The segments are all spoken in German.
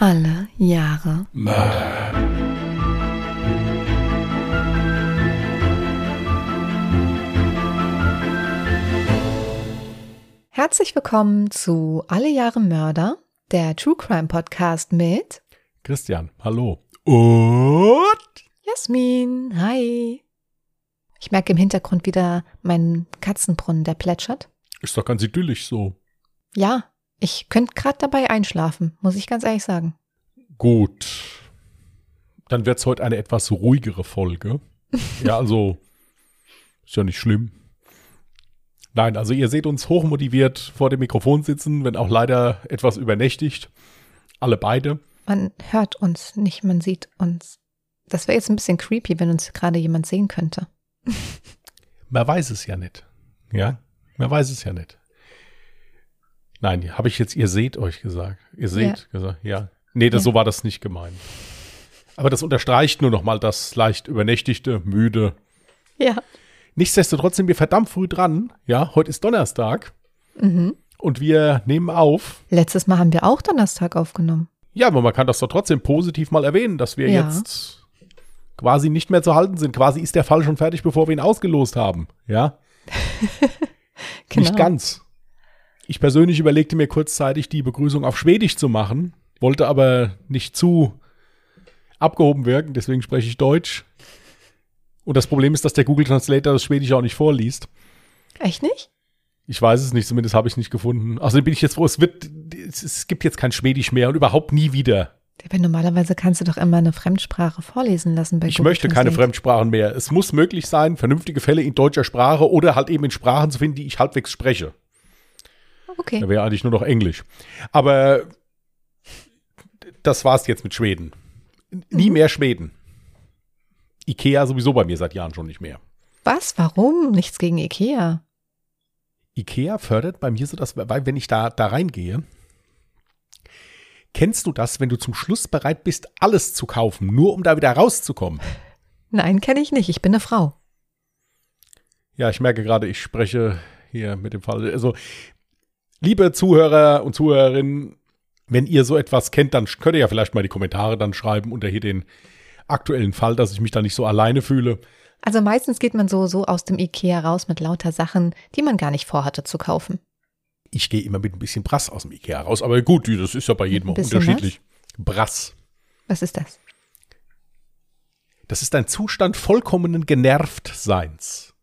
Alle Jahre Mörder. Herzlich willkommen zu Alle Jahre Mörder, der True Crime Podcast mit Christian, hallo. Und Jasmin. Hi. Ich merke im Hintergrund wieder meinen Katzenbrunnen, der plätschert. ist doch ganz idyllisch so. Ja, ich könnte gerade dabei einschlafen, muss ich ganz ehrlich sagen. Gut. Dann wird's heute eine etwas ruhigere Folge. ja, also ist ja nicht schlimm. Nein, also ihr seht uns hochmotiviert vor dem Mikrofon sitzen, wenn auch leider etwas übernächtigt. Alle beide. Man hört uns nicht, man sieht uns. Das wäre jetzt ein bisschen creepy, wenn uns gerade jemand sehen könnte. Man weiß es ja nicht. Ja, man weiß es ja nicht. Nein, habe ich jetzt, ihr seht euch gesagt. Ihr seht gesagt, ja. Nee, das, Ja. so war das nicht gemeint. Aber das unterstreicht nur noch mal das leicht übernächtigte, müde. Ja. Nichtsdestotrotz sind wir verdammt früh dran. Ja, heute ist Donnerstag Mhm. und wir nehmen auf. Letztes Mal haben wir auch Donnerstag aufgenommen. Ja, aber man kann das doch trotzdem positiv mal erwähnen, dass wir Ja. jetzt quasi nicht mehr zu halten sind. Quasi ist der Fall schon fertig, bevor wir ihn ausgelost haben. Ja, Genau. Nicht ganz. Ich persönlich überlegte mir kurzzeitig, die Begrüßung auf Schwedisch zu machen, wollte aber nicht zu abgehoben wirken, deswegen spreche ich Deutsch. Und das Problem ist, dass der Google Translator das Schwedisch auch nicht vorliest. Echt nicht? Ich weiß es nicht, zumindest habe ich es nicht gefunden. Außerdem bin ich jetzt froh, es wird, es, gibt jetzt kein Schwedisch mehr und überhaupt nie wieder. Aber normalerweise kannst du doch immer eine Fremdsprache vorlesen lassen bei Ich Google möchte keine. Fremdsprachen mehr. Es muss möglich sein, vernünftige Fälle in deutscher Sprache oder halt eben in Sprachen zu finden, die ich halbwegs spreche. Okay. Da wäre eigentlich nur noch Englisch. Aber das war's jetzt mit Schweden. Nie mehr Schweden. Ikea sowieso bei mir seit Jahren schon nicht mehr. Was? Warum? Nichts gegen Ikea. Ikea fördert bei mir so das, weil wenn ich da, da reingehe, kennst du das, wenn du zum Schluss bereit bist, alles zu kaufen, nur um da wieder rauszukommen? Nein, kenne ich nicht. Ich bin eine Frau. Ja, ich merke gerade, ich spreche hier mit dem Fall. Also, liebe Zuhörer und Zuhörerinnen, wenn ihr so etwas kennt, dann könnt ihr ja vielleicht mal die Kommentare dann schreiben unter hier den aktuellen Fall, dass ich mich da nicht so alleine fühle. Also meistens geht man so, so aus dem Ikea raus mit lauter Sachen, die man gar nicht vorhatte zu kaufen. Ich gehe immer mit ein bisschen Brass aus dem Ikea raus, aber gut, das ist ja bei jedem auch unterschiedlich. Brass. Was ist das? Das ist ein Zustand vollkommenen Genervtseins.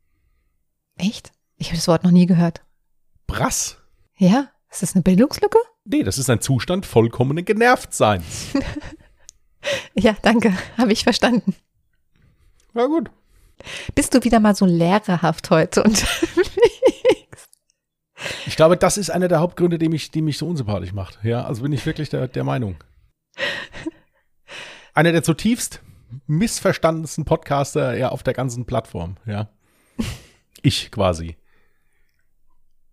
Echt? Ich habe das Wort noch nie gehört. Brass? Ja? Ist das eine Bildungslücke? Nee, das ist ein Zustand vollkommenen Genervtseins. Ja, danke. Habe ich verstanden. Ja, gut. Bist du wieder mal so lehrerhaft heute und Ich glaube, das ist einer der Hauptgründe, die mich, die mich so unsympathisch macht. Ja, also bin ich wirklich der, der Meinung. Einer der zutiefst missverstandensten Podcaster ja auf der ganzen Plattform, ja. Ich quasi.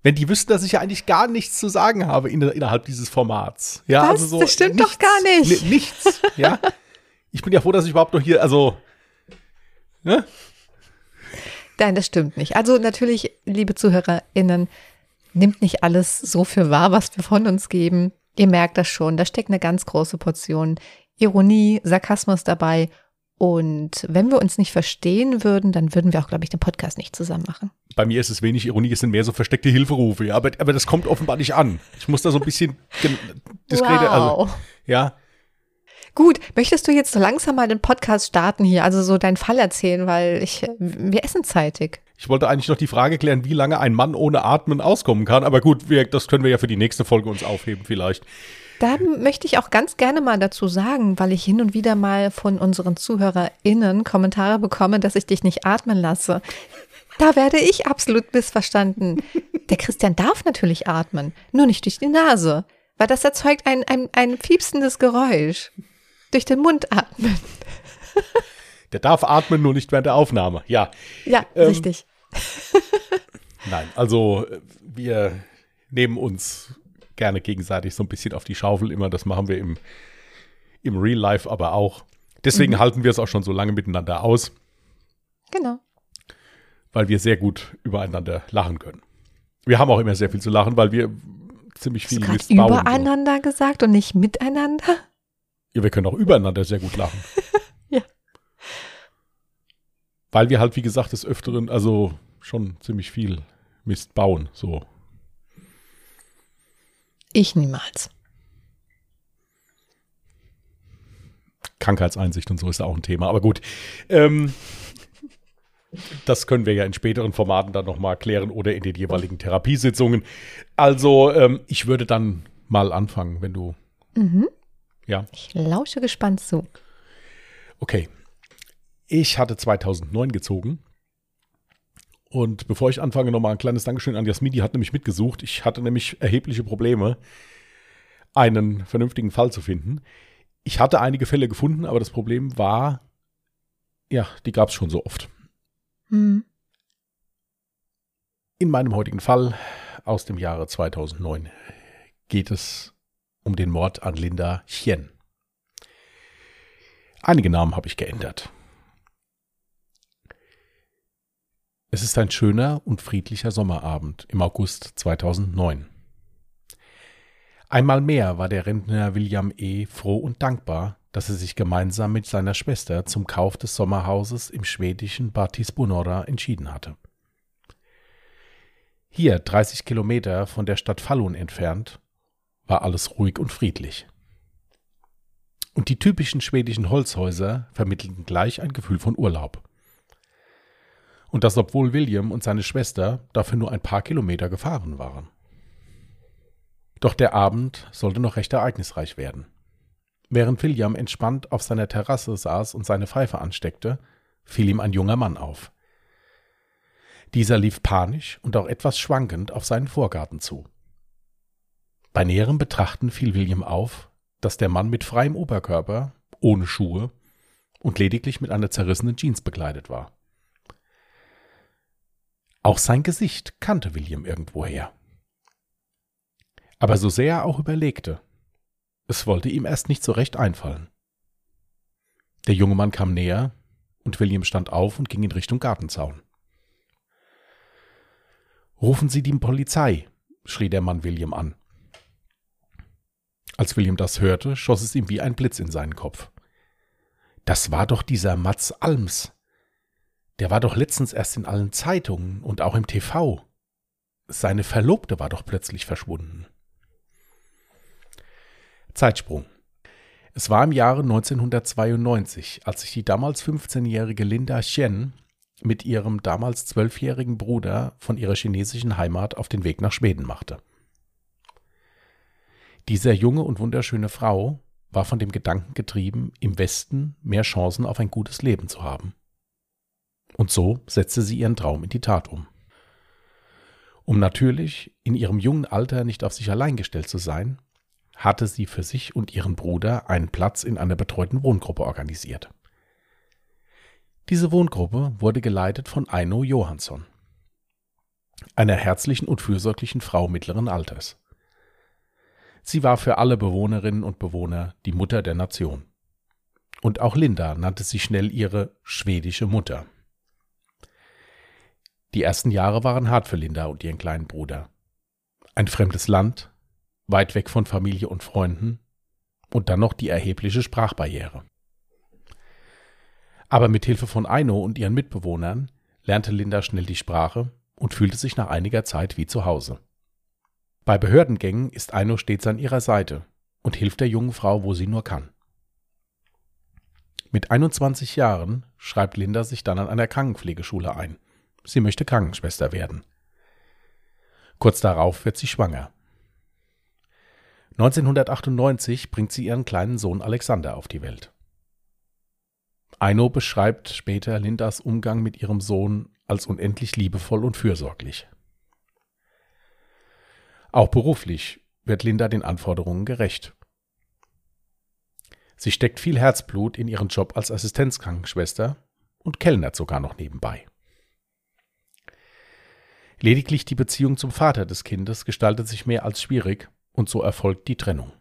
Wenn die wüssten, dass ich ja eigentlich gar nichts zu sagen habe in, innerhalb dieses Formats. Ja, Was? also so Das stimmt doch gar nicht. Ni- Nichts, ja. Ich bin ja froh, dass ich überhaupt noch hier, also, ne? Nein, das stimmt nicht. Also natürlich, liebe ZuhörerInnen, nimmt nicht alles so für wahr, was wir von uns geben. Ihr merkt das schon, da steckt eine ganz große Portion Ironie, Sarkasmus dabei. Und wenn wir uns nicht verstehen würden, dann würden wir auch, glaube ich, den Podcast nicht zusammen machen. Bei mir ist es wenig Ironie, es sind mehr so versteckte Hilferufe, ja, aber, aber das kommt offenbar nicht an. Ich muss da so ein bisschen diskreter, also, ja. Gut, möchtest du jetzt so langsam mal den Podcast starten hier, also so deinen Fall erzählen, weil ich, wir essen zeitig. Ich wollte eigentlich noch die Frage klären, wie lange ein Mann ohne Atmen auskommen kann, aber gut, wir, das können wir ja für die nächste Folge uns aufheben vielleicht. Da möchte ich auch ganz gerne mal dazu sagen, weil ich hin und wieder mal von unseren ZuhörerInnen Kommentare bekomme, dass ich dich nicht atmen lasse. Da werde ich absolut missverstanden. Der Christian darf natürlich atmen, nur nicht durch die Nase, weil das erzeugt ein, ein, ein piepsendes Geräusch. Durch den Mund atmen. Der darf atmen, nur nicht während der Aufnahme. Ja, Ja, Ähm, richtig. nein, also äh, wir nehmen uns gerne gegenseitig so ein bisschen auf die Schaufel immer, das machen wir im, im Real Life aber auch. Deswegen halten wir es auch schon so lange miteinander aus, Genau. weil wir sehr gut übereinander lachen können. Wir haben auch immer sehr viel zu lachen, weil wir ziemlich viel Mist bauen. so. übereinander gesagt und nicht miteinander? Ja, wir können auch übereinander sehr gut lachen. Ja. Weil wir halt, wie gesagt, des Öfteren, also schon ziemlich viel Mist bauen, so. Ich niemals. Krankheitseinsicht und so ist auch ein Thema. Aber gut, ähm, das können wir ja in späteren Formaten dann nochmal klären oder in den jeweiligen Therapiesitzungen. Also, ähm, ich würde dann mal anfangen, wenn du. Mhm. Ja. Ich lausche gespannt zu. Okay. Ich hatte 2009 gezogen. Und bevor ich anfange, nochmal ein kleines Dankeschön an Jasmin, die hat nämlich mitgesucht. Ich hatte nämlich erhebliche Probleme, einen vernünftigen Fall zu finden. Ich hatte einige Fälle gefunden, aber das Problem war, ja, die gab es schon so oft. Mhm. In meinem heutigen Fall aus dem Jahre 2009 geht es um den Mord an Linda Chien. Einige Namen habe ich geändert. Es ist ein schöner und friedlicher Sommerabend im August 2009. Einmal mehr war der Rentner William E. froh und dankbar, dass er sich gemeinsam mit seiner Schwester zum Kauf des Sommerhauses im schwedischen Batisbonora entschieden hatte. Hier, 30 Kilometer von der Stadt Falun entfernt, war alles ruhig und friedlich. Und die typischen schwedischen Holzhäuser vermittelten gleich ein Gefühl von Urlaub. Und das obwohl William und seine Schwester dafür nur ein paar Kilometer gefahren waren. Doch der Abend sollte noch recht ereignisreich werden. Während William entspannt auf seiner Terrasse saß und seine Pfeife ansteckte, fiel ihm ein junger Mann auf. Dieser lief panisch und auch etwas schwankend auf seinen Vorgarten zu. Bei näherem Betrachten fiel William auf, dass der Mann mit freiem Oberkörper, ohne Schuhe und lediglich mit einer zerrissenen Jeans bekleidet war. Auch sein Gesicht kannte William irgendwoher. Aber so sehr er auch überlegte, es wollte ihm erst nicht so recht einfallen. Der junge Mann kam näher und William stand auf und ging in Richtung Gartenzaun. Rufen Sie die Polizei, schrie der Mann William an. Als William das hörte, schoss es ihm wie ein Blitz in seinen Kopf. Das war doch dieser Mats Alms. Der war doch letztens erst in allen Zeitungen und auch im TV. Seine Verlobte war doch plötzlich verschwunden. Zeitsprung. Es war im Jahre 1992, als sich die damals 15-jährige Linda Chen mit ihrem damals zwölfjährigen Bruder von ihrer chinesischen Heimat auf den Weg nach Schweden machte. Diese junge und wunderschöne Frau war von dem Gedanken getrieben, im Westen mehr Chancen auf ein gutes Leben zu haben. Und so setzte sie ihren Traum in die Tat um. Um natürlich in ihrem jungen Alter nicht auf sich allein gestellt zu sein, hatte sie für sich und ihren Bruder einen Platz in einer betreuten Wohngruppe organisiert. Diese Wohngruppe wurde geleitet von Aino Johansson, einer herzlichen und fürsorglichen Frau mittleren Alters. Sie war für alle Bewohnerinnen und Bewohner die Mutter der Nation. Und auch Linda nannte sie schnell ihre schwedische Mutter. Die ersten Jahre waren hart für Linda und ihren kleinen Bruder. Ein fremdes Land, weit weg von Familie und Freunden und dann noch die erhebliche Sprachbarriere. Aber mit Hilfe von Aino und ihren Mitbewohnern lernte Linda schnell die Sprache und fühlte sich nach einiger Zeit wie zu Hause. Bei Behördengängen ist Aino stets an ihrer Seite und hilft der jungen Frau, wo sie nur kann. Mit 21 Jahren schreibt Linda sich dann an einer Krankenpflegeschule ein. Sie möchte Krankenschwester werden. Kurz darauf wird sie schwanger 1998 bringt sie ihren kleinen Sohn Alexander auf die Welt. Aino beschreibt später Lindas Umgang mit ihrem Sohn als unendlich liebevoll und fürsorglich. Auch beruflich wird Linda den Anforderungen gerecht. Sie steckt viel Herzblut in ihren Job als Assistenzkrankenschwester und kellnert sogar noch nebenbei. Lediglich die Beziehung zum Vater des Kindes gestaltet sich mehr als schwierig und so erfolgt die Trennung.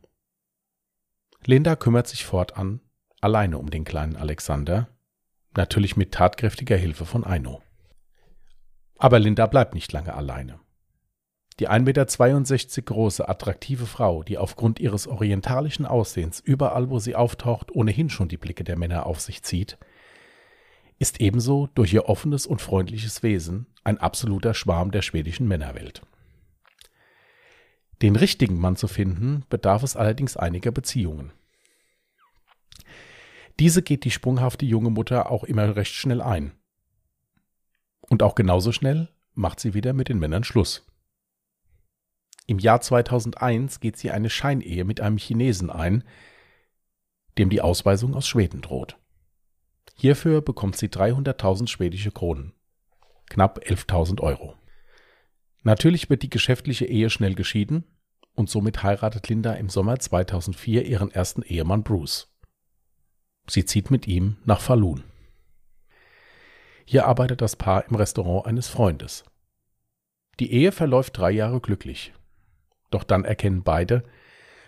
Linda kümmert sich fortan alleine um den kleinen Alexander, natürlich mit tatkräftiger Hilfe von Aino. Aber Linda bleibt nicht lange alleine. Die 1,62 Meter große, attraktive Frau, die aufgrund ihres orientalischen Aussehens überall, wo sie auftaucht, ohnehin schon die Blicke der Männer auf sich zieht, ist ebenso durch ihr offenes und freundliches Wesen ein absoluter Schwarm der schwedischen Männerwelt. Den richtigen Mann zu finden, bedarf es allerdings einiger Beziehungen. Diese geht die sprunghafte junge Mutter auch immer recht schnell ein. Und auch genauso schnell macht sie wieder mit den Männern Schluss. Im Jahr 2001 geht sie eine Scheinehe mit einem Chinesen ein, dem die Ausweisung aus Schweden droht. Hierfür bekommt sie 300.000 schwedische Kronen, knapp 11.000 Euro. Natürlich wird die geschäftliche Ehe schnell geschieden und somit heiratet Linda im Sommer 2004 ihren ersten Ehemann Bruce. Sie zieht mit ihm nach Falun. Hier arbeitet das Paar im Restaurant eines Freundes. Die Ehe verläuft drei Jahre glücklich. Doch dann erkennen beide,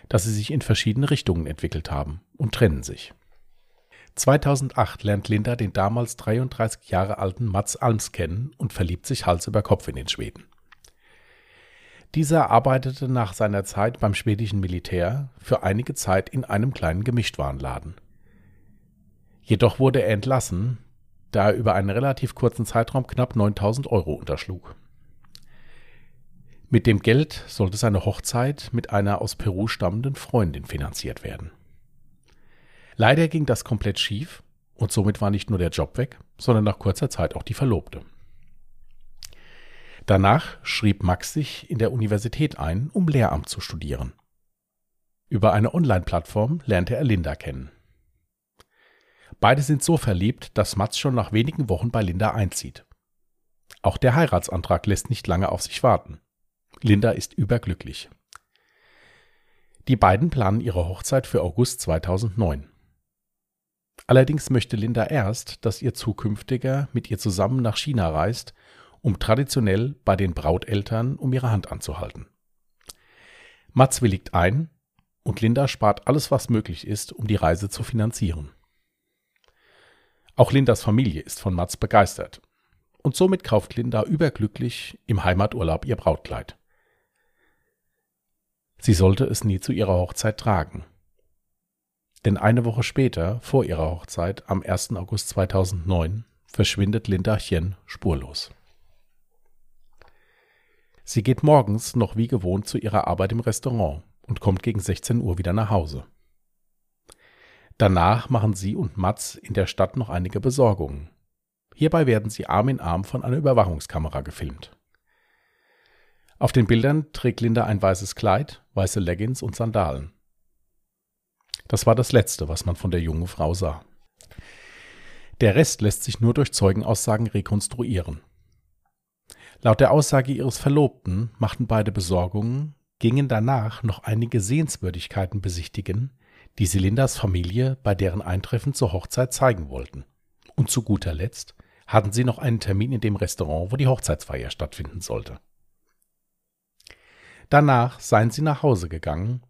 dass sie sich in verschiedene Richtungen entwickelt haben und trennen sich. 2008 lernt Linda den damals 33 Jahre alten Mats Alms kennen und verliebt sich Hals über Kopf in den Schweden. Dieser arbeitete nach seiner Zeit beim schwedischen Militär für einige Zeit in einem kleinen Gemischtwarenladen. Jedoch wurde er entlassen, da er über einen relativ kurzen Zeitraum knapp 9000 Euro unterschlug. Mit dem Geld sollte seine Hochzeit mit einer aus Peru stammenden Freundin finanziert werden. Leider ging das komplett schief und somit war nicht nur der Job weg, sondern nach kurzer Zeit auch die Verlobte. Danach schrieb Max sich in der Universität ein, um Lehramt zu studieren. Über eine Online-Plattform lernte er Linda kennen. Beide sind so verliebt, dass Mats schon nach wenigen Wochen bei Linda einzieht. Auch der Heiratsantrag lässt nicht lange auf sich warten. Linda ist überglücklich. Die beiden planen ihre Hochzeit für August 2009. Allerdings möchte Linda erst, dass ihr zukünftiger mit ihr zusammen nach China reist, um traditionell bei den Brauteltern um ihre Hand anzuhalten. Mats willigt ein und Linda spart alles, was möglich ist, um die Reise zu finanzieren. Auch Lindas Familie ist von Mats begeistert und somit kauft Linda überglücklich im Heimaturlaub ihr Brautkleid. Sie sollte es nie zu ihrer Hochzeit tragen. Denn eine Woche später, vor ihrer Hochzeit, am 1. August 2009, verschwindet Linda Chen spurlos. Sie geht morgens noch wie gewohnt zu ihrer Arbeit im Restaurant und kommt gegen 16 Uhr wieder nach Hause. Danach machen sie und Mats in der Stadt noch einige Besorgungen. Hierbei werden sie Arm in Arm von einer Überwachungskamera gefilmt. Auf den Bildern trägt Linda ein weißes Kleid, weiße Leggings und Sandalen. Das war das Letzte, was man von der jungen Frau sah. Der Rest lässt sich nur durch Zeugenaussagen rekonstruieren. Laut der Aussage ihres Verlobten machten beide Besorgungen, gingen danach noch einige Sehenswürdigkeiten besichtigen, die sie Lindas Familie bei deren Eintreffen zur Hochzeit zeigen wollten. Und zu guter Letzt hatten sie noch einen Termin in dem Restaurant, wo die Hochzeitsfeier stattfinden sollte. Danach seien sie nach Hause gegangen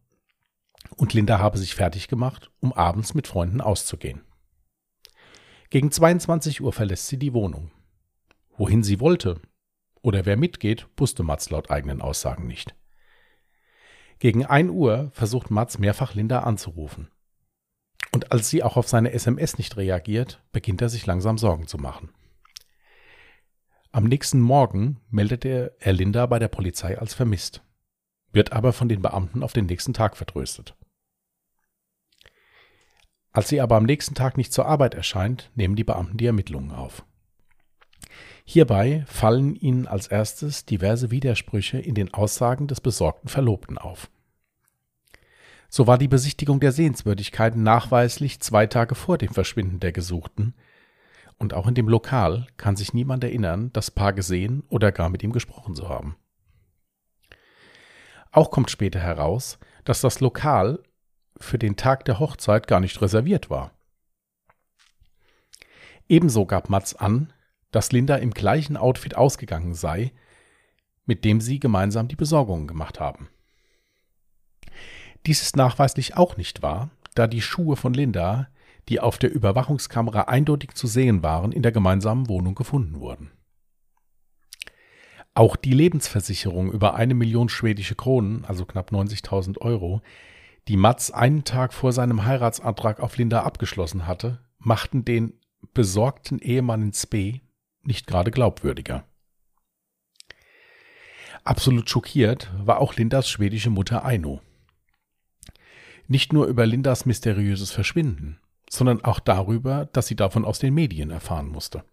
und Linda habe sich fertig gemacht, um abends mit Freunden auszugehen. Gegen 22 Uhr verlässt sie die Wohnung. Wohin sie wollte oder wer mitgeht, wusste Mats laut eigenen Aussagen nicht. Gegen 1 Uhr versucht Mats mehrfach Linda anzurufen. Und als sie auch auf seine SMS nicht reagiert, beginnt er sich langsam Sorgen zu machen. Am nächsten Morgen meldet er Linda bei der Polizei als vermisst, wird aber von den Beamten auf den nächsten Tag vertröstet. Als sie aber am nächsten Tag nicht zur Arbeit erscheint, nehmen die Beamten die Ermittlungen auf. Hierbei fallen ihnen als erstes diverse Widersprüche in den Aussagen des besorgten Verlobten auf. So war die Besichtigung der Sehenswürdigkeiten nachweislich zwei Tage vor dem Verschwinden der Gesuchten, und auch in dem Lokal kann sich niemand erinnern, das Paar gesehen oder gar mit ihm gesprochen zu haben. Auch kommt später heraus, dass das Lokal für den Tag der Hochzeit gar nicht reserviert war. Ebenso gab Mats an, dass Linda im gleichen Outfit ausgegangen sei, mit dem sie gemeinsam die Besorgungen gemacht haben. Dies ist nachweislich auch nicht wahr, da die Schuhe von Linda, die auf der Überwachungskamera eindeutig zu sehen waren, in der gemeinsamen Wohnung gefunden wurden. Auch die Lebensversicherung über eine Million schwedische Kronen, also knapp 90.000 Euro, die Mats einen Tag vor seinem Heiratsantrag auf Linda abgeschlossen hatte, machten den besorgten Ehemann in Spee nicht gerade glaubwürdiger. Absolut schockiert war auch Lindas schwedische Mutter Aino. Nicht nur über Lindas mysteriöses Verschwinden, sondern auch darüber, dass sie davon aus den Medien erfahren musste.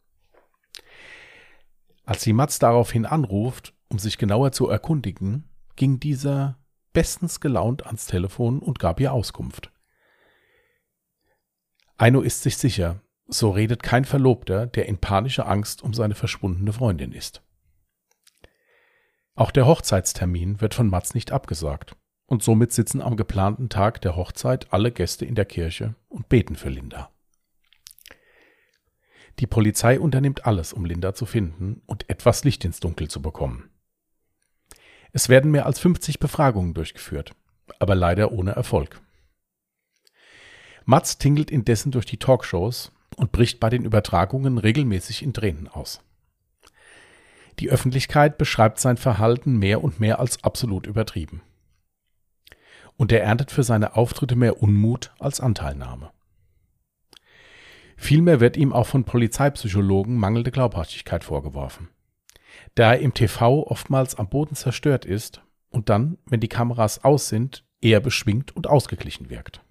Als sie Mats daraufhin anruft, um sich genauer zu erkundigen, ging dieser bestens gelaunt ans Telefon und gab ihr Auskunft. Aino ist sich sicher, so redet kein Verlobter, der in panischer Angst um seine verschwundene Freundin ist. Auch der Hochzeitstermin wird von Mats nicht abgesagt, und somit sitzen am geplanten Tag der Hochzeit alle Gäste in der Kirche und beten für Linda. Die Polizei unternimmt alles, um Linda zu finden und etwas Licht ins Dunkel zu bekommen. Es werden mehr als 50 Befragungen durchgeführt, aber leider ohne Erfolg. Mats tingelt indessen durch die Talkshows und bricht bei den Übertragungen regelmäßig in Tränen aus. Die Öffentlichkeit beschreibt sein Verhalten mehr und mehr als absolut übertrieben. Und er erntet für seine Auftritte mehr Unmut als Anteilnahme. Vielmehr wird ihm auch von Polizeipsychologen mangelnde Glaubhaftigkeit vorgeworfen da er im TV oftmals am Boden zerstört ist und dann, wenn die Kameras aus sind, eher beschwingt und ausgeglichen wirkt.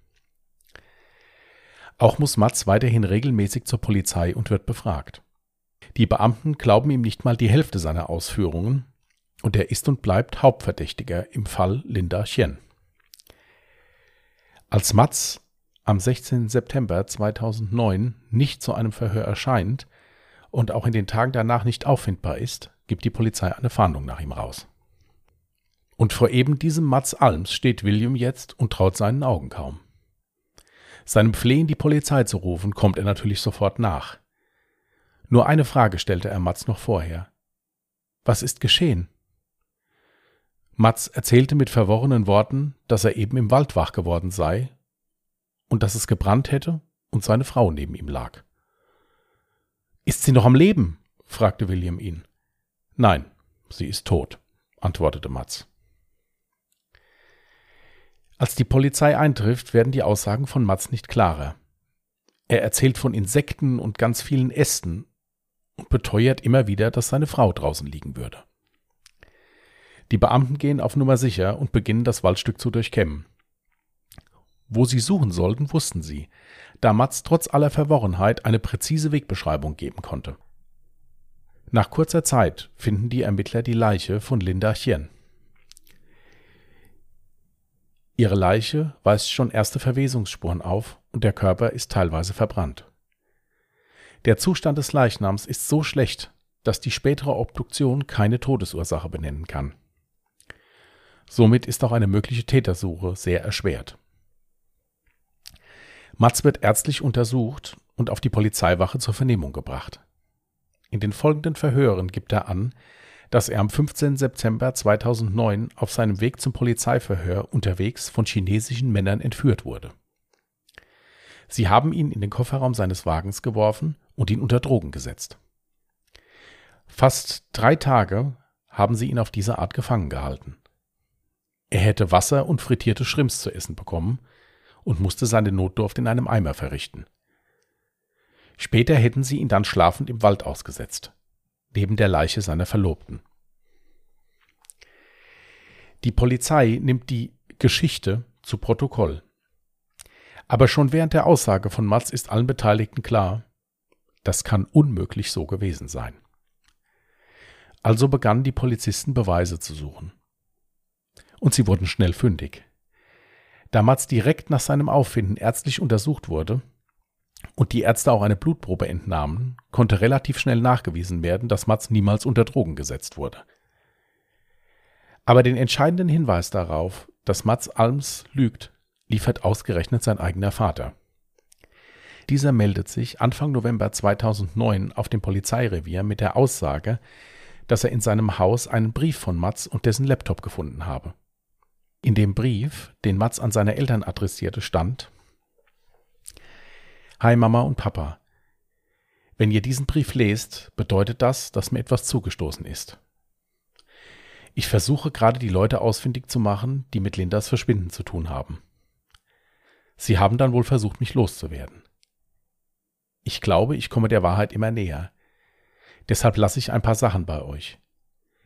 Auch muss Mats weiterhin regelmäßig zur Polizei und wird befragt. Die Beamten glauben ihm nicht mal die Hälfte seiner Ausführungen und er ist und bleibt Hauptverdächtiger im Fall Linda Chen. Als Mats am 16. September 2009 nicht zu einem Verhör erscheint und auch in den Tagen danach nicht auffindbar ist, gibt die Polizei eine Fahndung nach ihm raus. Und vor eben diesem Mats Alms steht William jetzt und traut seinen Augen kaum. Seinem Flehen, die Polizei zu rufen, kommt er natürlich sofort nach. Nur eine Frage stellte er Mats noch vorher. Was ist geschehen? Mats erzählte mit verworrenen Worten, dass er eben im Wald wach geworden sei und dass es gebrannt hätte und seine Frau neben ihm lag. Ist sie noch am Leben? fragte William ihn. Nein, sie ist tot, antwortete Mats. Als die Polizei eintrifft, werden die Aussagen von Mats nicht klarer. Er erzählt von Insekten und ganz vielen Ästen und beteuert immer wieder, dass seine Frau draußen liegen würde. Die Beamten gehen auf Nummer sicher und beginnen das Waldstück zu durchkämmen. Wo sie suchen sollten, wussten sie, da Mats trotz aller Verworrenheit eine präzise Wegbeschreibung geben konnte. Nach kurzer Zeit finden die Ermittler die Leiche von Linda Chien. Ihre Leiche weist schon erste Verwesungsspuren auf und der Körper ist teilweise verbrannt. Der Zustand des Leichnams ist so schlecht, dass die spätere Obduktion keine Todesursache benennen kann. Somit ist auch eine mögliche Tätersuche sehr erschwert. Matz wird ärztlich untersucht und auf die Polizeiwache zur Vernehmung gebracht. In den folgenden Verhören gibt er an, dass er am 15. September 2009 auf seinem Weg zum Polizeiverhör unterwegs von chinesischen Männern entführt wurde. Sie haben ihn in den Kofferraum seines Wagens geworfen und ihn unter Drogen gesetzt. Fast drei Tage haben sie ihn auf diese Art gefangen gehalten. Er hätte Wasser und frittierte Schrimps zu essen bekommen und musste seine Notdurft in einem Eimer verrichten. Später hätten sie ihn dann schlafend im Wald ausgesetzt, neben der Leiche seiner Verlobten. Die Polizei nimmt die Geschichte zu Protokoll. Aber schon während der Aussage von Mats ist allen Beteiligten klar, das kann unmöglich so gewesen sein. Also begannen die Polizisten Beweise zu suchen. Und sie wurden schnell fündig. Da Mats direkt nach seinem Auffinden ärztlich untersucht wurde, und die Ärzte auch eine Blutprobe entnahmen, konnte relativ schnell nachgewiesen werden, dass Mats niemals unter Drogen gesetzt wurde. Aber den entscheidenden Hinweis darauf, dass Mats Alms lügt, liefert ausgerechnet sein eigener Vater. Dieser meldet sich Anfang November 2009 auf dem Polizeirevier mit der Aussage, dass er in seinem Haus einen Brief von Mats und dessen Laptop gefunden habe. In dem Brief, den Mats an seine Eltern adressierte, stand Hi Mama und Papa. Wenn ihr diesen Brief lest, bedeutet das, dass mir etwas zugestoßen ist. Ich versuche gerade die Leute ausfindig zu machen, die mit Lindas Verschwinden zu tun haben. Sie haben dann wohl versucht, mich loszuwerden. Ich glaube, ich komme der Wahrheit immer näher. Deshalb lasse ich ein paar Sachen bei euch.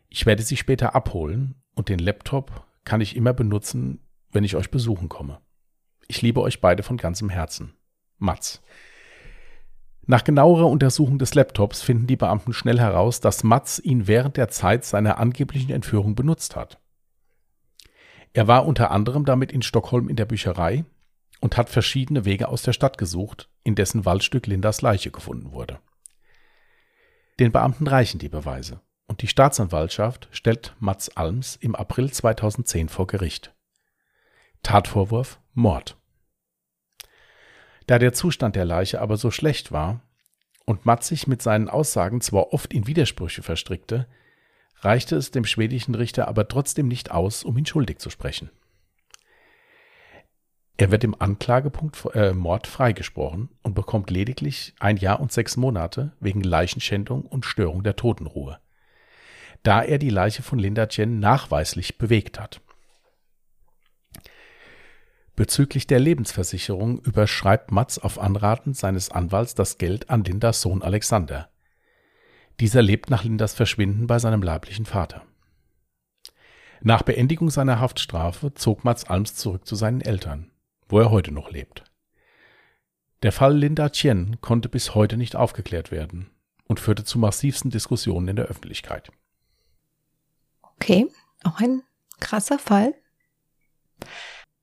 Ich werde sie später abholen und den Laptop kann ich immer benutzen, wenn ich euch besuchen komme. Ich liebe euch beide von ganzem Herzen. Mats. Nach genauerer Untersuchung des Laptops finden die Beamten schnell heraus, dass Mats ihn während der Zeit seiner angeblichen Entführung benutzt hat. Er war unter anderem damit in Stockholm in der Bücherei und hat verschiedene Wege aus der Stadt gesucht, in dessen Waldstück Lindas Leiche gefunden wurde. Den Beamten reichen die Beweise und die Staatsanwaltschaft stellt Mats Alms im April 2010 vor Gericht. Tatvorwurf Mord. Da der Zustand der Leiche aber so schlecht war und Mats sich mit seinen Aussagen zwar oft in Widersprüche verstrickte, reichte es dem schwedischen Richter aber trotzdem nicht aus, um ihn schuldig zu sprechen. Er wird im Anklagepunkt äh, Mord freigesprochen und bekommt lediglich ein Jahr und sechs Monate wegen Leichenschändung und Störung der Totenruhe, da er die Leiche von Linda Jen nachweislich bewegt hat. Bezüglich der Lebensversicherung überschreibt Matz auf Anraten seines Anwalts das Geld an Lindas Sohn Alexander. Dieser lebt nach Lindas Verschwinden bei seinem leiblichen Vater. Nach Beendigung seiner Haftstrafe zog Mats Alms zurück zu seinen Eltern, wo er heute noch lebt. Der Fall Linda Tien konnte bis heute nicht aufgeklärt werden und führte zu massivsten Diskussionen in der Öffentlichkeit. Okay, auch ein krasser Fall.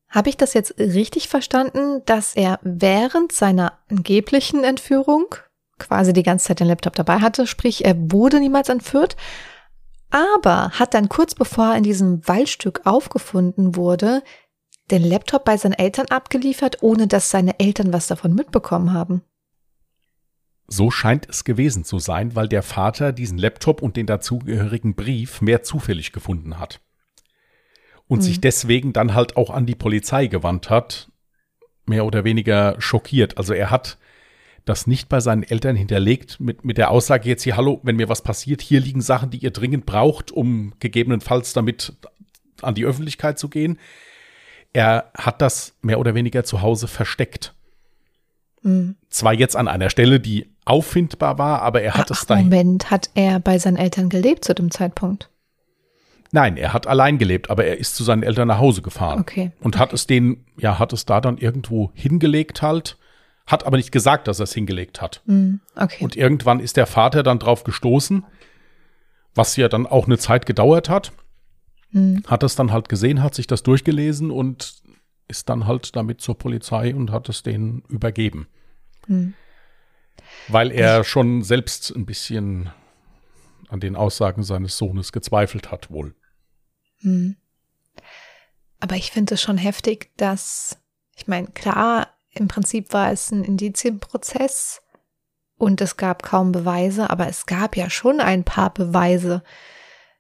Habe ich das jetzt richtig verstanden, dass er während seiner angeblichen Entführung quasi die ganze Zeit den Laptop dabei hatte, sprich er wurde niemals entführt, aber hat dann kurz bevor er in diesem Waldstück aufgefunden wurde, den Laptop bei seinen Eltern abgeliefert, ohne dass seine Eltern was davon mitbekommen haben. So scheint es gewesen zu sein, weil der Vater diesen Laptop und den dazugehörigen Brief mehr zufällig gefunden hat und mhm. sich deswegen dann halt auch an die Polizei gewandt hat, mehr oder weniger schockiert. Also er hat das nicht bei seinen Eltern hinterlegt mit, mit der Aussage jetzt hier, hallo, wenn mir was passiert, hier liegen Sachen, die ihr dringend braucht, um gegebenenfalls damit an die Öffentlichkeit zu gehen. Er hat das mehr oder weniger zu Hause versteckt. Mhm. Zwar jetzt an einer Stelle, die auffindbar war, aber er hat Ach, es dahin. Moment, hat er bei seinen Eltern gelebt zu dem Zeitpunkt? Nein, er hat allein gelebt, aber er ist zu seinen Eltern nach Hause gefahren. Okay. Und hat es denen, ja, hat es da dann irgendwo hingelegt halt, hat aber nicht gesagt, dass er es hingelegt hat. Mm, okay. Und irgendwann ist der Vater dann drauf gestoßen, was ja dann auch eine Zeit gedauert hat. Mm. Hat es dann halt gesehen, hat sich das durchgelesen und ist dann halt damit zur Polizei und hat es denen übergeben. Mm. Weil er schon selbst ein bisschen an den Aussagen seines Sohnes gezweifelt hat, wohl. Hm. Aber ich finde es schon heftig, dass, ich meine, klar, im Prinzip war es ein Indizienprozess und es gab kaum Beweise, aber es gab ja schon ein paar Beweise.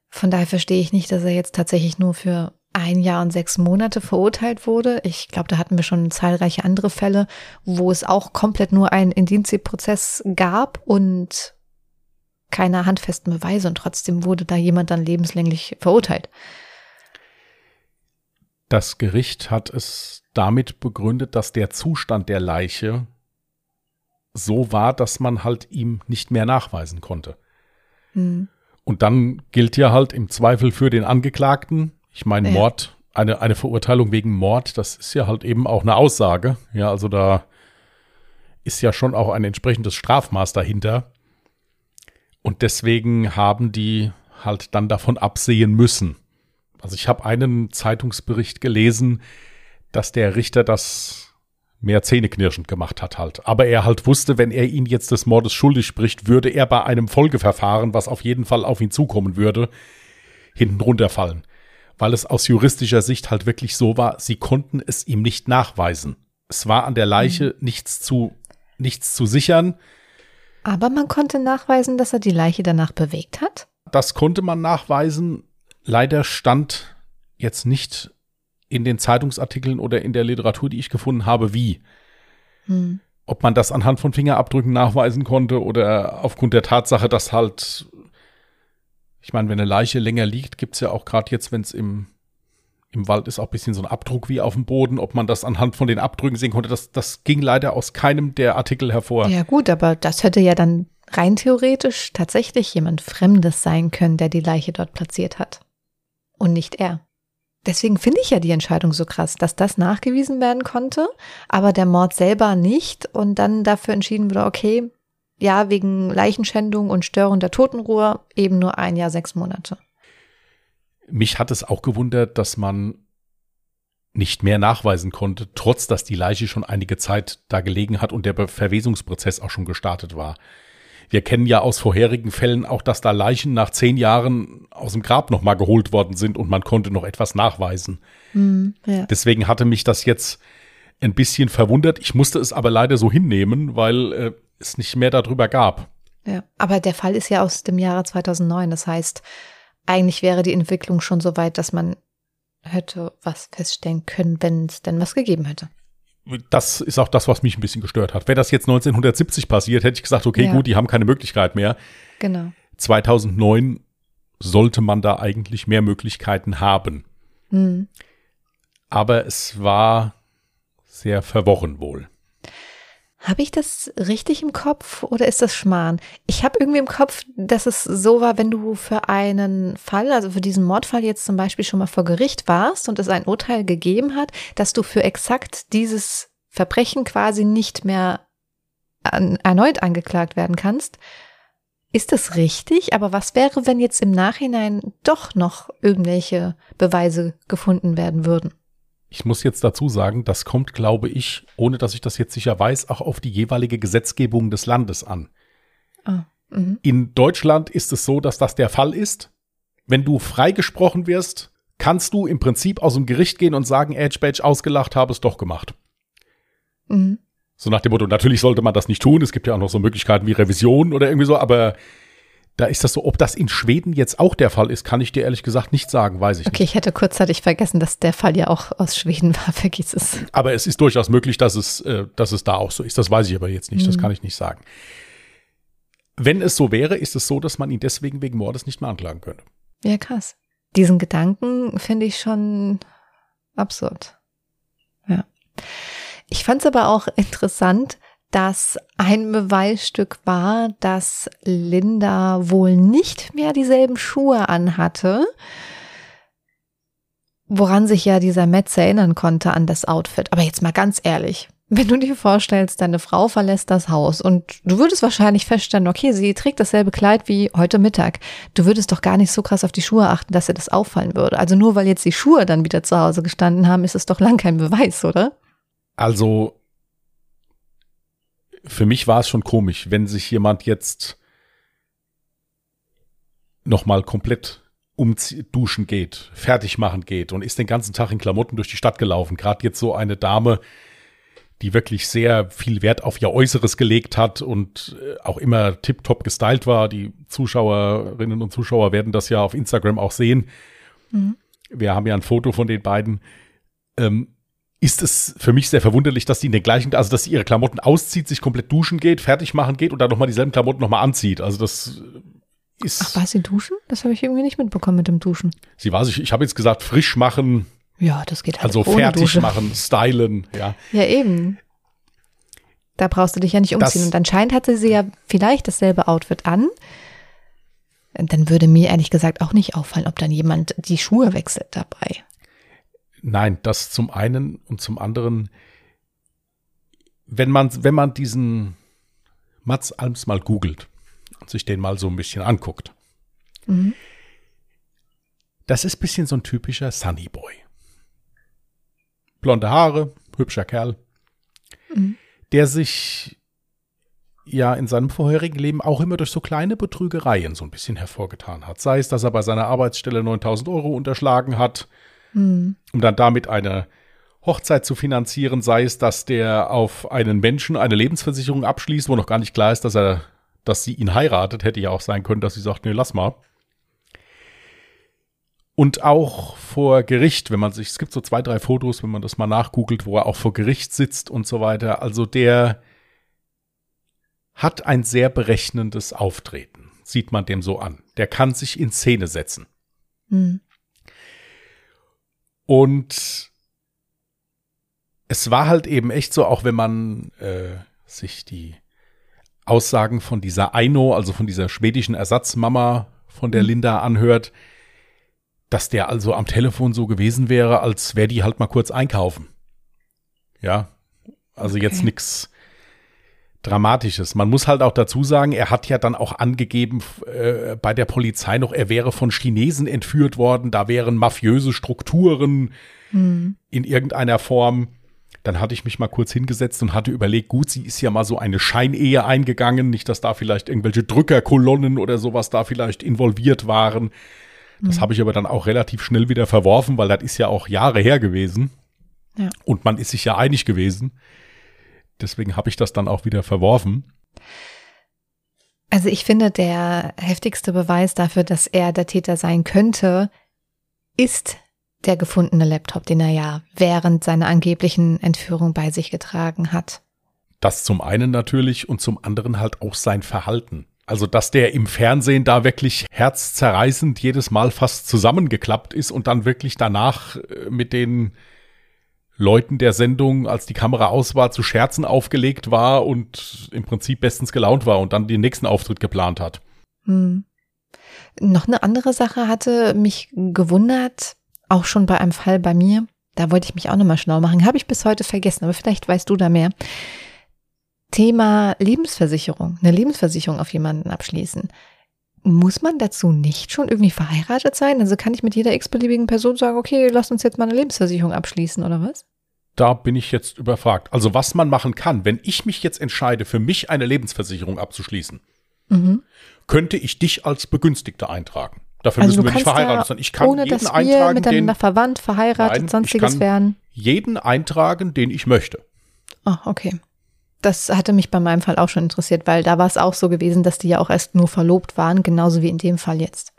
Von daher verstehe ich nicht, dass er jetzt tatsächlich nur für ein Jahr und sechs Monate verurteilt wurde. Ich glaube, da hatten wir schon zahlreiche andere Fälle, wo es auch komplett nur einen Indizienprozess gab und keine handfesten Beweise und trotzdem wurde da jemand dann lebenslänglich verurteilt. Das Gericht hat es damit begründet, dass der Zustand der Leiche so war, dass man halt ihm nicht mehr nachweisen konnte. Mhm. Und dann gilt ja halt im Zweifel für den Angeklagten, ich meine ja. Mord, eine, eine Verurteilung wegen Mord, das ist ja halt eben auch eine Aussage. Ja, also da ist ja schon auch ein entsprechendes Strafmaß dahinter. Und deswegen haben die halt dann davon absehen müssen. Also ich habe einen Zeitungsbericht gelesen, dass der Richter das mehr zähneknirschend gemacht hat halt. Aber er halt wusste, wenn er ihn jetzt des Mordes schuldig spricht, würde er bei einem Folgeverfahren, was auf jeden Fall auf ihn zukommen würde, hinten runterfallen. Weil es aus juristischer Sicht halt wirklich so war, sie konnten es ihm nicht nachweisen. Es war an der Leiche mhm. nichts zu, nichts zu sichern. Aber man konnte nachweisen, dass er die Leiche danach bewegt hat? Das konnte man nachweisen, Leider stand jetzt nicht in den Zeitungsartikeln oder in der Literatur, die ich gefunden habe, wie. Hm. Ob man das anhand von Fingerabdrücken nachweisen konnte oder aufgrund der Tatsache, dass halt Ich meine, wenn eine Leiche länger liegt, gibt es ja auch gerade jetzt, wenn es im, im Wald ist, auch bisschen so ein Abdruck wie auf dem Boden. Ob man das anhand von den Abdrücken sehen konnte, das, das ging leider aus keinem der Artikel hervor. Ja gut, aber das hätte ja dann rein theoretisch tatsächlich jemand Fremdes sein können, der die Leiche dort platziert hat. Und nicht er. Deswegen finde ich ja die Entscheidung so krass, dass das nachgewiesen werden konnte, aber der Mord selber nicht und dann dafür entschieden wurde, okay, ja, wegen Leichenschändung und Störung der Totenruhe eben nur ein Jahr, sechs Monate. Mich hat es auch gewundert, dass man nicht mehr nachweisen konnte, trotz dass die Leiche schon einige Zeit da gelegen hat und der Verwesungsprozess auch schon gestartet war. Wir kennen ja aus vorherigen Fällen auch, dass da Leichen nach zehn Jahren aus dem Grab nochmal geholt worden sind und man konnte noch etwas nachweisen. Mm, ja. Deswegen hatte mich das jetzt ein bisschen verwundert. Ich musste es aber leider so hinnehmen, weil äh, es nicht mehr darüber gab. Ja, aber der Fall ist ja aus dem Jahre 2009. Das heißt, eigentlich wäre die Entwicklung schon so weit, dass man hätte was feststellen können, wenn es denn was gegeben hätte. Das ist auch das, was mich ein bisschen gestört hat. Wäre das jetzt 1970 passiert, hätte ich gesagt, okay, ja. gut, die haben keine Möglichkeit mehr. Genau. 2009 sollte man da eigentlich mehr Möglichkeiten haben. Mhm. Aber es war sehr verworren wohl. Habe ich das richtig im Kopf oder ist das Schmarrn? Ich habe irgendwie im Kopf, dass es so war, wenn du für einen Fall, also für diesen Mordfall jetzt zum Beispiel schon mal vor Gericht warst und es ein Urteil gegeben hat, dass du für exakt dieses Verbrechen quasi nicht mehr an, erneut angeklagt werden kannst. Ist das richtig? Aber was wäre, wenn jetzt im Nachhinein doch noch irgendwelche Beweise gefunden werden würden? Ich muss jetzt dazu sagen, das kommt, glaube ich, ohne dass ich das jetzt sicher weiß, auch auf die jeweilige Gesetzgebung des Landes an. Ah, mhm. In Deutschland ist es so, dass das der Fall ist. Wenn du freigesprochen wirst, kannst du im Prinzip aus dem Gericht gehen und sagen, Edge Badge ausgelacht, habe es doch gemacht. Mhm. So nach dem Motto, natürlich sollte man das nicht tun. Es gibt ja auch noch so Möglichkeiten wie Revision oder irgendwie so, aber da ist das so, ob das in Schweden jetzt auch der Fall ist, kann ich dir ehrlich gesagt nicht sagen, weiß ich okay, nicht. Okay, ich hätte kurzzeitig vergessen, dass der Fall ja auch aus Schweden war, vergiss es. Aber es ist durchaus möglich, dass es, äh, dass es da auch so ist. Das weiß ich aber jetzt nicht, mhm. das kann ich nicht sagen. Wenn es so wäre, ist es so, dass man ihn deswegen wegen Mordes nicht mehr anklagen könnte. Ja, krass. Diesen Gedanken finde ich schon absurd. Ja. Ich fand es aber auch interessant, dass ein Beweisstück war, dass Linda wohl nicht mehr dieselben Schuhe anhatte, woran sich ja dieser Metz erinnern konnte an das Outfit. Aber jetzt mal ganz ehrlich, wenn du dir vorstellst, deine Frau verlässt das Haus und du würdest wahrscheinlich feststellen, okay, sie trägt dasselbe Kleid wie heute Mittag. Du würdest doch gar nicht so krass auf die Schuhe achten, dass ihr das auffallen würde. Also nur weil jetzt die Schuhe dann wieder zu Hause gestanden haben, ist es doch lang kein Beweis, oder? Also für mich war es schon komisch, wenn sich jemand jetzt nochmal komplett umduschen geht, fertig machen geht und ist den ganzen Tag in Klamotten durch die Stadt gelaufen. Gerade jetzt so eine Dame, die wirklich sehr viel Wert auf ihr Äußeres gelegt hat und äh, auch immer tiptop gestylt war. Die Zuschauerinnen und Zuschauer werden das ja auf Instagram auch sehen. Mhm. Wir haben ja ein Foto von den beiden. Ähm, ist es für mich sehr verwunderlich, dass die in den gleichen, also dass sie ihre Klamotten auszieht, sich komplett duschen geht, fertig machen geht und dann nochmal dieselben Klamotten nochmal anzieht. Also das ist. Ach, war sie duschen? Das habe ich irgendwie nicht mitbekommen mit dem Duschen. Sie war sich, ich habe jetzt gesagt, frisch machen. Ja, das geht halt Also fertig Dusche. machen, stylen, ja. Ja, eben. Da brauchst du dich ja nicht umziehen. Das, und anscheinend hatte sie ja vielleicht dasselbe Outfit an. Dann würde mir ehrlich gesagt auch nicht auffallen, ob dann jemand die Schuhe wechselt dabei. Nein, das zum einen und zum anderen, wenn man, wenn man diesen Mats Alms mal googelt und sich den mal so ein bisschen anguckt, mhm. das ist ein bisschen so ein typischer Sunny Boy. Blonde Haare, hübscher Kerl, mhm. der sich ja in seinem vorherigen Leben auch immer durch so kleine Betrügereien so ein bisschen hervorgetan hat. Sei es, dass er bei seiner Arbeitsstelle 9000 Euro unterschlagen hat, mhm. um dann damit eine Hochzeit zu finanzieren, sei es, dass der auf einen Menschen eine Lebensversicherung abschließt, wo noch gar nicht klar ist, dass er, dass sie ihn heiratet, hätte ja auch sein können, dass sie sagt, nee, lass mal. Und auch vor Gericht, wenn man sich, es gibt so zwei, drei Fotos, wenn man das mal nachgoogelt, wo er auch vor Gericht sitzt und so weiter. Also der hat ein sehr berechnendes Auftreten sieht man dem so an. Der kann sich in Szene setzen. Hm. Und es war halt eben echt so, auch wenn man äh, sich die Aussagen von dieser Aino, also von dieser schwedischen Ersatzmama von der Mhm. Linda anhört, dass der also am Telefon so gewesen wäre, als wäre die halt mal kurz einkaufen. Ja, also Okay. jetzt nichts Dramatisches. Man muss halt auch dazu sagen, er hat ja dann auch angegeben äh, bei der Polizei noch, er wäre von Chinesen entführt worden, da wären mafiöse Strukturen Hm. in irgendeiner Form. Dann hatte ich mich mal kurz hingesetzt und hatte überlegt, gut, sie ist ja mal so eine Scheinehe eingegangen, nicht, dass da vielleicht irgendwelche Drückerkolonnen oder sowas da vielleicht involviert waren. Das habe ich aber dann auch relativ schnell wieder verworfen, weil das ist ja auch Jahre her gewesen. Ja. Und man ist sich ja einig gewesen. Deswegen habe ich das dann auch wieder verworfen. Also ich finde, der heftigste Beweis dafür, dass er der Täter sein könnte, ist der gefundene Laptop, den er ja während seiner angeblichen Entführung bei sich getragen hat. Das zum einen natürlich und zum anderen halt auch sein Verhalten. Also, dass der im Fernsehen da wirklich herzzerreißend jedes Mal fast zusammengeklappt ist und dann wirklich danach äh, mit den Leuten der Sendung, als die Kamera aus war, zu Scherzen aufgelegt war und im Prinzip bestens gelaunt war und dann den nächsten Auftritt geplant hat. Hm. Noch eine andere Sache hatte mich gewundert, auch schon bei einem Fall bei mir. Da wollte ich mich auch nochmal schlau machen. Habe ich bis heute vergessen, aber vielleicht weißt du da mehr. Thema Lebensversicherung. Eine Lebensversicherung auf jemanden abschließen. Muss man dazu nicht schon irgendwie verheiratet sein? Also kann ich mit jeder x-beliebigen Person sagen, okay, lass uns jetzt mal eine Lebensversicherung abschließen oder was? Da bin ich jetzt überfragt. Also, was man machen kann, wenn ich mich jetzt entscheide, für mich eine Lebensversicherung abzuschließen, Mhm. könnte ich dich als Begünstigter eintragen. Dafür Also müssen wir nicht verheiratet sein. Ich kann ohne jeden dass wir eintragen, miteinander den, verwandt, verheiratet, Nein, ich sonstiges werden. jeden eintragen, den ich möchte. Ah, okay. Das hatte mich bei meinem Fall auch schon interessiert, weil da war es auch so gewesen, dass die ja auch erst nur verlobt waren, genauso wie in dem Fall jetzt.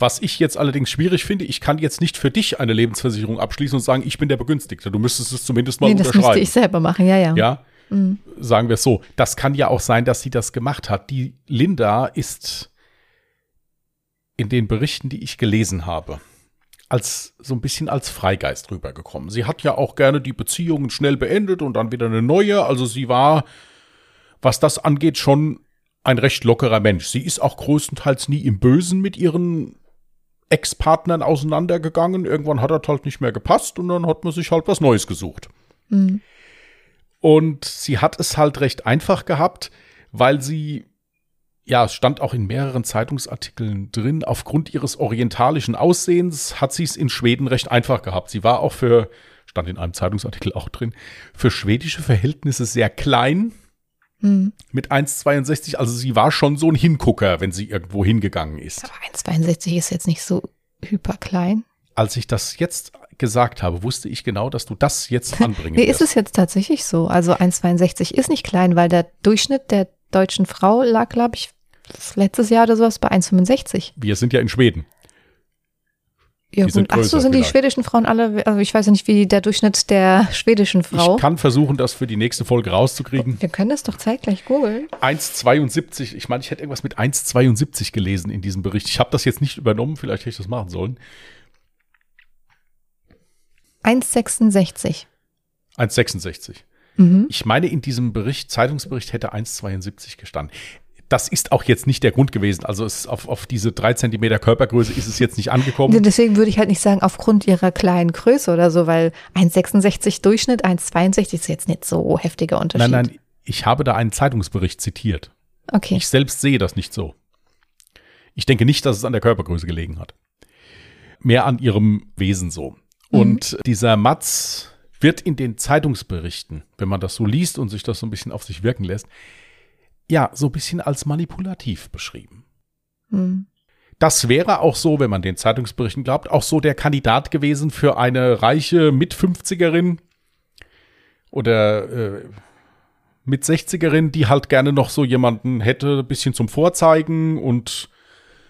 Was ich jetzt allerdings schwierig finde, ich kann jetzt nicht für dich eine Lebensversicherung abschließen und sagen, ich bin der Begünstigte. Du müsstest es zumindest mal nee, das müsste unterschreiben. ich selber machen, ja, ja. ja, Mhm. sagen wir es so. Das kann ja auch sein, dass sie das gemacht hat. Die Linda ist in den Berichten, die ich gelesen habe, als so ein bisschen als Freigeist rübergekommen. Sie hat ja auch gerne die Beziehungen schnell beendet und dann wieder eine neue. Also sie war, was das angeht, schon ein recht lockerer Mensch. Sie ist auch größtenteils nie im Bösen mit ihren Ex-Partnern auseinandergegangen. Irgendwann hat das halt nicht mehr gepasst und dann hat man sich halt was Neues gesucht. Mhm. Und sie hat es halt recht einfach gehabt, weil sie, ja, es stand auch in mehreren Zeitungsartikeln drin, aufgrund ihres orientalischen Aussehens hat sie es in Schweden recht einfach gehabt. Sie war auch für, stand in einem Zeitungsartikel auch drin, für schwedische Verhältnisse sehr klein Mhm. mit 1,62. Also sie war schon so ein Hingucker, wenn sie irgendwo hingegangen ist. Aber 1,62 ist jetzt nicht so hyperklein. Als ich das jetzt gesagt habe, wusste ich genau, dass du das jetzt anbringen Nee, ist wirst. es jetzt tatsächlich so. Also 1,62 ist nicht klein, weil der Durchschnitt der deutschen Frau lag, glaube ich, letztes Jahr oder sowas bei 1,65. Wir sind ja in Schweden. Ja, Die sind gut. Ach so, größer sind die schwedischen Frauen alle, also ich weiß ja nicht, wie der Durchschnitt der schwedischen Frau. Ich kann versuchen, das für die nächste Folge rauszukriegen. Wir können das doch zeitgleich googeln. 1,72. Ich meine, ich hätte irgendwas mit 1,72 gelesen in diesem Bericht. Ich habe das jetzt nicht übernommen, vielleicht hätte ich das machen sollen. 1,66. 1,66. Mhm. Ich meine, in diesem Bericht, Zeitungsbericht hätte 1,72 gestanden. Das ist auch jetzt nicht der Grund gewesen. Also auf, auf diese drei Zentimeter Körpergröße ist es jetzt nicht angekommen. Deswegen würde ich halt nicht sagen, aufgrund ihrer kleinen Größe oder so, weil 1,66 Durchschnitt, 1,62 ist jetzt nicht so heftiger Unterschied. Nein, nein, ich habe da einen Zeitungsbericht zitiert. Okay. Ich selbst sehe das nicht so. Ich denke nicht, dass es an der Körpergröße gelegen hat. Mehr an ihrem Wesen so. Und dieser Matz wird in den Zeitungsberichten, wenn man das so liest und sich das so ein bisschen auf sich wirken lässt, ja, so ein bisschen als manipulativ beschrieben. Hm. Das wäre auch so, wenn man den Zeitungsberichten glaubt, auch so der Kandidat gewesen für eine reiche Mit-50erin oder äh, mit 60erin, die halt gerne noch so jemanden hätte, ein bisschen zum Vorzeigen und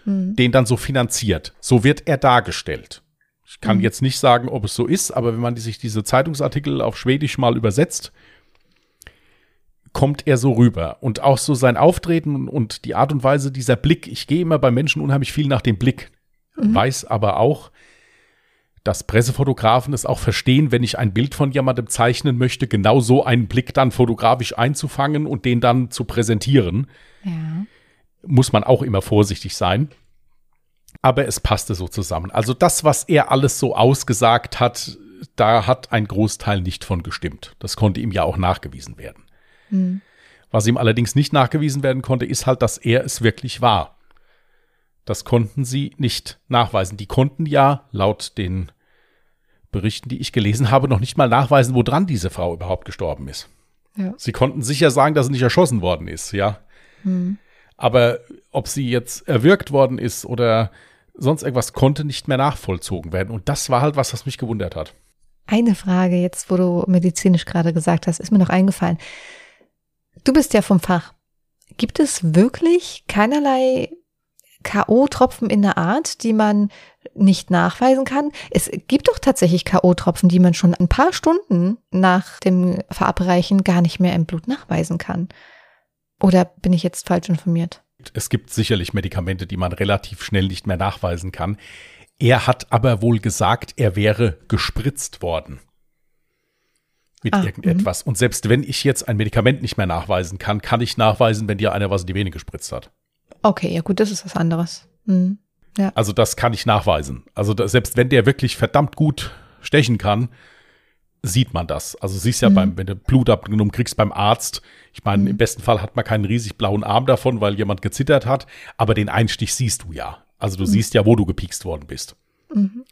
Hm. den dann so finanziert. So wird er dargestellt. Ich kann Mhm. jetzt nicht sagen, ob es so ist, aber wenn man sich diese Zeitungsartikel auf Schwedisch mal übersetzt, kommt er so rüber. Und auch so sein Auftreten und die Art und Weise, dieser Blick. Ich gehe immer bei Menschen unheimlich viel nach dem Blick, mhm. weiß aber auch, dass Pressefotografen es auch verstehen, wenn ich ein Bild von jemandem zeichnen möchte, genau so einen Blick dann fotografisch einzufangen und den dann zu präsentieren. Ja. Muss man auch immer vorsichtig sein. Aber es passte so zusammen. Also das, was er alles so ausgesagt hat, da hat ein Großteil nicht von gestimmt. Das konnte ihm ja auch nachgewiesen werden. Mhm. Was ihm allerdings nicht nachgewiesen werden konnte, ist halt, dass er es wirklich war. Das konnten sie nicht nachweisen. Die konnten ja laut den Berichten, die ich gelesen habe, noch nicht mal nachweisen, woran diese Frau überhaupt gestorben ist. Ja. Sie konnten sicher sagen, dass sie nicht erschossen worden ist, ja. Mhm. Aber ob sie jetzt erwürgt worden ist oder sonst irgendwas, konnte nicht mehr nachvollzogen werden. Und das war halt was, was mich gewundert hat. Eine Frage jetzt, wo du medizinisch gerade gesagt hast, ist mir noch eingefallen. Du bist ja vom Fach. Gibt es wirklich keinerlei K.O.-Tropfen in der Art, die man nicht nachweisen kann? Es gibt doch tatsächlich K.O.-Tropfen, die man schon ein paar Stunden nach dem Verabreichen gar nicht mehr im Blut nachweisen kann. Oder bin ich jetzt falsch informiert? Es gibt sicherlich Medikamente, die man relativ schnell nicht mehr nachweisen kann. Er hat aber wohl gesagt, er wäre gespritzt worden mit ah, irgendetwas. Mh. Und selbst wenn ich jetzt ein Medikament nicht mehr nachweisen kann, kann ich nachweisen, wenn dir einer was in die Vene gespritzt hat. Okay, ja gut, das ist was anderes. Mhm. Ja. Also das kann ich nachweisen. Also da, selbst wenn der wirklich verdammt gut stechen kann, sieht man das. Also siehst ja mhm. beim, wenn du Blut abgenommen kriegst beim Arzt. Ich meine, mhm. im besten Fall hat man keinen riesig blauen Arm davon, weil jemand gezittert hat, aber den Einstich siehst du ja. Also du mhm. siehst ja, wo du gepiekst worden bist. Mhm.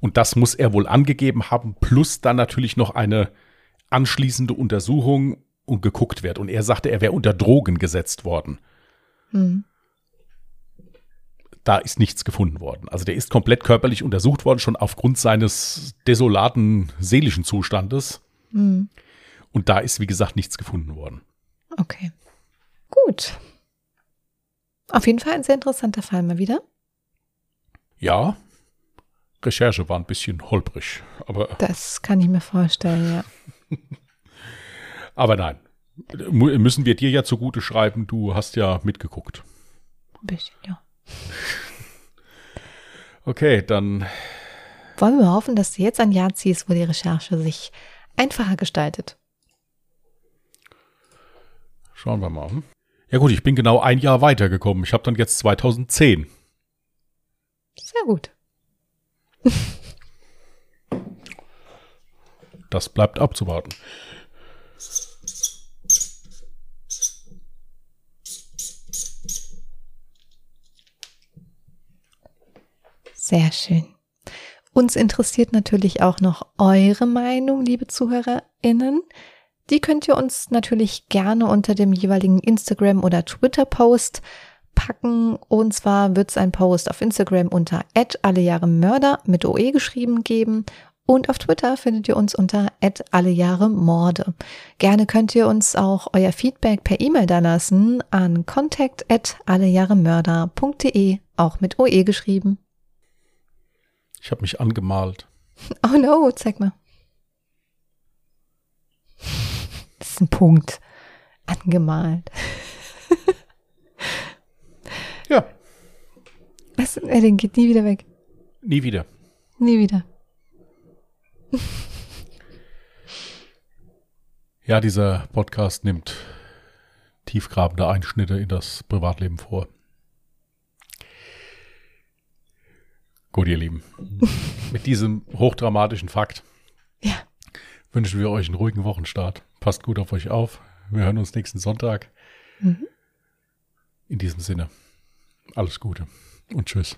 Und das muss er wohl angegeben haben, plus dann natürlich noch eine anschließende Untersuchung und geguckt wird. Und er sagte, er wäre unter Drogen gesetzt worden. Mhm. Da ist nichts gefunden worden. Also der ist komplett körperlich untersucht worden, schon aufgrund seines desolaten seelischen Zustandes. Mhm. Und da ist, wie gesagt, nichts gefunden worden. Okay. Gut. Auf jeden Fall ein sehr interessanter Fall mal wieder. Ja. Recherche war ein bisschen holprig, aber. Das kann ich mir vorstellen, ja. Aber nein, müssen wir dir ja zugute schreiben, du hast ja mitgeguckt. Ein bisschen, ja. Okay, dann. Wollen wir hoffen, dass du jetzt ein Jahr ziehst, wo die Recherche sich einfacher gestaltet. Schauen wir mal. Ja gut, ich bin genau ein Jahr weitergekommen. Ich habe dann jetzt 2010. Sehr gut. Das bleibt abzuwarten. Sehr schön. Uns interessiert natürlich auch noch eure Meinung, liebe ZuhörerInnen. Die könnt ihr uns natürlich gerne unter dem jeweiligen Instagram- oder Twitter-Post packen. Und zwar wird es ein Post auf Instagram unter alle Jahre Mörder mit OE geschrieben geben und auf Twitter findet ihr uns unter alle Jahre Morde. Gerne könnt ihr uns auch euer Feedback per E-Mail da lassen an contact allejahremörder.de, auch mit OE geschrieben. Ich habe mich angemalt. Oh no, zeig mal. Das ist ein Punkt. Angemalt. ja. Was? Er den geht nie wieder weg. Nie wieder. Nie wieder. Ja, dieser Podcast nimmt tiefgrabende Einschnitte in das Privatleben vor. Gut, ihr Lieben. Mit diesem hochdramatischen Fakt ja. wünschen wir euch einen ruhigen Wochenstart. Passt gut auf euch auf. Wir hören uns nächsten Sonntag. Mhm. In diesem Sinne, alles Gute und tschüss.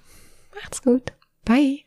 Macht's gut. Bye.